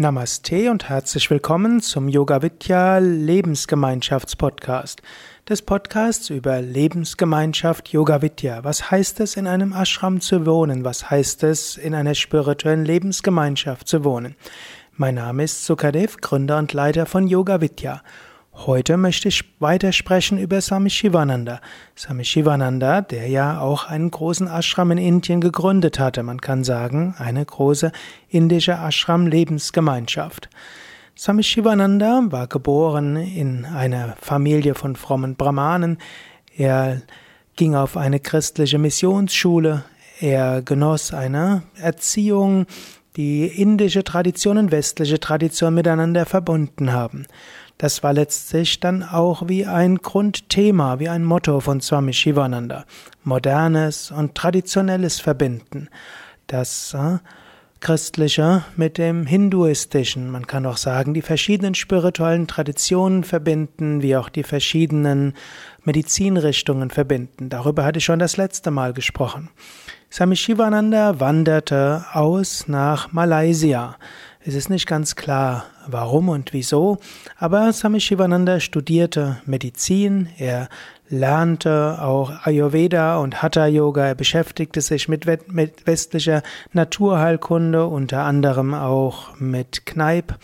Namaste und herzlich willkommen zum Yoga Vidya Lebensgemeinschaftspodcast. Des Podcasts über Lebensgemeinschaft Yoga Vidya. Was heißt es, in einem Ashram zu wohnen? Was heißt es, in einer spirituellen Lebensgemeinschaft zu wohnen? Mein Name ist Sukadev, Gründer und Leiter von Yoga Vidya. Heute möchte ich weiter sprechen über Swami Shivananda. Swami Shivananda, der ja auch einen großen Ashram in Indien gegründet hatte. Man kann sagen, eine große indische Ashram-Lebensgemeinschaft. Swami Shivananda war geboren in einer Familie von frommen Brahmanen. Er ging auf eine christliche Missionsschule. Er genoss eine Erziehung, die indische Tradition und westliche Tradition miteinander verbunden haben. Das war letztlich dann auch wie ein Grundthema, wie ein Motto von Swami Shivananda. Modernes und Traditionelles verbinden. Das äh, Christliche mit dem Hinduistischen. Man kann auch sagen, die verschiedenen spirituellen Traditionen verbinden, wie auch die verschiedenen Medizinrichtungen verbinden. Darüber hatte ich schon das letzte Mal gesprochen. Swami Shivananda wanderte aus nach Malaysia. Es ist nicht ganz klar, warum und wieso, aber Swami Shivananda studierte Medizin, er lernte auch Ayurveda und Hatha Yoga, er beschäftigte sich mit, westlicher Naturheilkunde, unter anderem auch mit Kneipp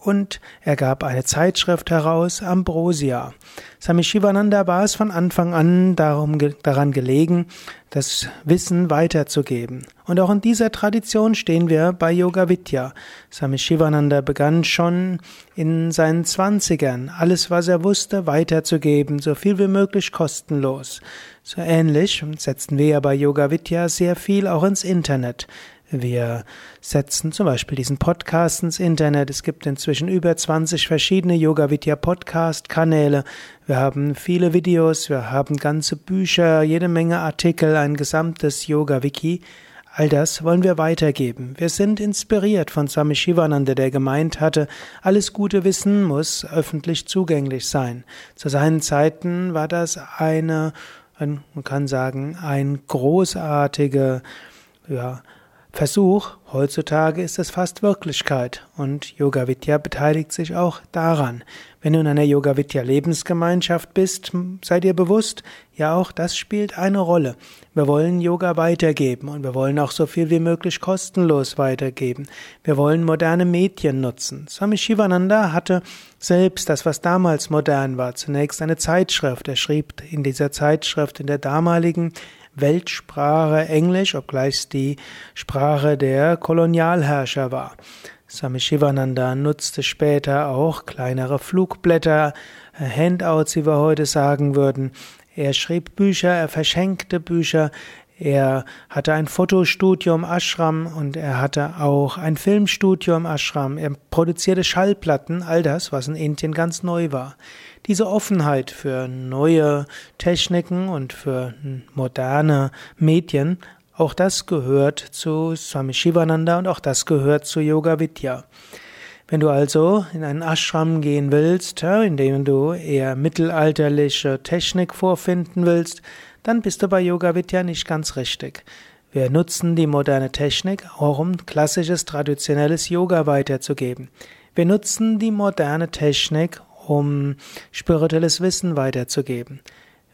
und er gab eine Zeitschrift heraus, Ambrosia. Swami Shivananda war es von Anfang an darum, daran gelegen, das Wissen weiterzugeben. Und auch in dieser Tradition stehen wir bei Yoga Vidya. Swami Shivananda begann schon in seinen Zwanzigern, alles, was er wusste, weiterzugeben, so viel wie möglich kostenlos. So ähnlich setzten wir ja bei Yoga Vidya sehr viel auch ins Internet. Wir setzen zum Beispiel diesen Podcast ins Internet. Es gibt inzwischen über 20 verschiedene Yoga Vidya Podcast Kanäle. Wir haben viele Videos, wir haben ganze Bücher, jede Menge Artikel, ein gesamtes Yoga Wiki. All das wollen wir weitergeben. Wir sind inspiriert von Swami Shivananda, der gemeint hatte, alles gute Wissen muss öffentlich zugänglich sein. Zu seinen Zeiten war das eine, man kann sagen, ein großartige, ja, Versuch, heutzutage ist es fast Wirklichkeit und Yoga Vidya beteiligt sich auch daran. Wenn du in einer Yoga Vidya Lebensgemeinschaft bist, sei dir bewusst, ja auch das spielt eine Rolle. Wir wollen Yoga weitergeben und wir wollen auch so viel wie möglich kostenlos weitergeben. Wir wollen moderne Medien nutzen. Swami Shivananda hatte selbst das, was damals modern war, zunächst eine Zeitschrift. Er schrieb in dieser Zeitschrift in der damaligen Weltsprache Englisch, obgleich es die Sprache der Kolonialherrscher war. Swami Shivananda nutzte später auch kleinere Flugblätter, Handouts, wie wir heute sagen würden. Er schrieb Bücher, er verschenkte Bücher, er hatte ein Fotostudio im Ashram und er hatte auch ein Filmstudio im Ashram. Er produzierte Schallplatten, all das, was in Indien ganz neu war. Diese Offenheit für neue Techniken und für moderne Medien, auch das gehört zu Swami Shivananda und auch das gehört zu Yoga Vidya. Wenn du also in einen Ashram gehen willst, in dem du eher mittelalterliche Technik vorfinden willst, dann bist du bei Yoga Vidya nicht ganz richtig. Wir nutzen die moderne Technik auch um klassisches, traditionelles Yoga weiterzugeben. Wir nutzen die moderne Technik, um spirituelles Wissen weiterzugeben.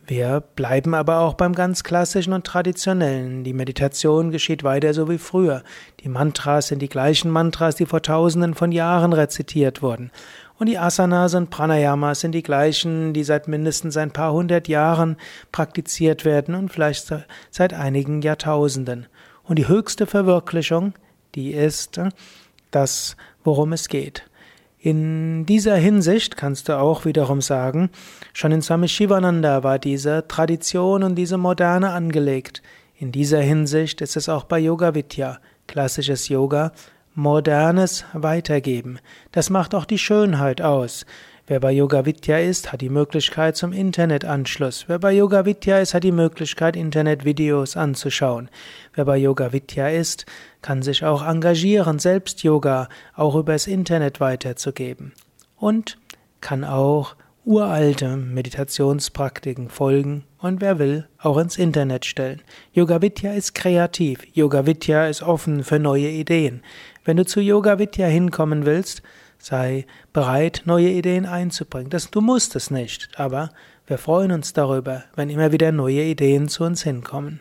Wir bleiben aber auch beim ganz klassischen und traditionellen. Die Meditation geschieht weiter so wie früher. Die Mantras sind die gleichen Mantras, die vor tausenden von Jahren rezitiert wurden. Und die Asanas und Pranayamas sind die gleichen, die seit mindestens ein paar hundert Jahren praktiziert werden und vielleicht seit einigen Jahrtausenden. Und die höchste Verwirklichung, die ist das, worum es geht. In dieser Hinsicht kannst du auch wiederum sagen, schon in Swami Shivananda war diese Tradition und diese Moderne angelegt. In dieser Hinsicht ist es auch bei Yoga Vidya, klassisches Yoga, modernes Weitergeben. Das macht auch die Schönheit aus. Wer bei Yoga Vidya ist, hat die Möglichkeit zum Internetanschluss. Wer bei Yoga Vidya ist, hat die Möglichkeit, Internetvideos anzuschauen. Wer bei Yoga Vidya ist, kann sich auch engagieren, selbst Yoga auch übers Internet weiterzugeben. Und kann auch uralte Meditationspraktiken folgen und wer will, auch ins Internet stellen. Yoga Vidya ist kreativ. Yoga Vidya ist offen für neue Ideen. Wenn du zu Yoga Vidya hinkommen willst, sei bereit, neue Ideen einzubringen. Das, du musst es nicht, aber wir freuen uns darüber, wenn immer wieder neue Ideen zu uns hinkommen.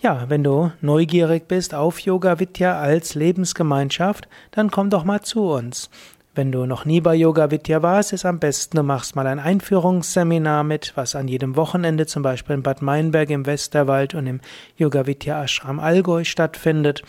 Ja, wenn du neugierig bist auf Yoga Vidya als Lebensgemeinschaft, dann komm doch mal zu uns. Wenn du noch nie bei Yoga Vidya warst, ist am besten, du machst mal ein Einführungsseminar mit, was an jedem Wochenende zum Beispiel in Bad Meinberg im Westerwald und im Yoga Vidya Ashram Allgäu stattfindet.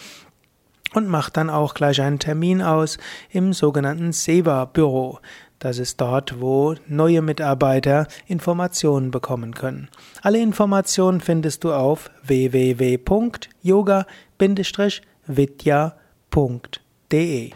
Und mach dann auch gleich einen Termin aus im sogenannten Seva-Büro. Das ist dort, wo neue Mitarbeiter Informationen bekommen können. Alle Informationen findest du auf www.yoga-vidya.de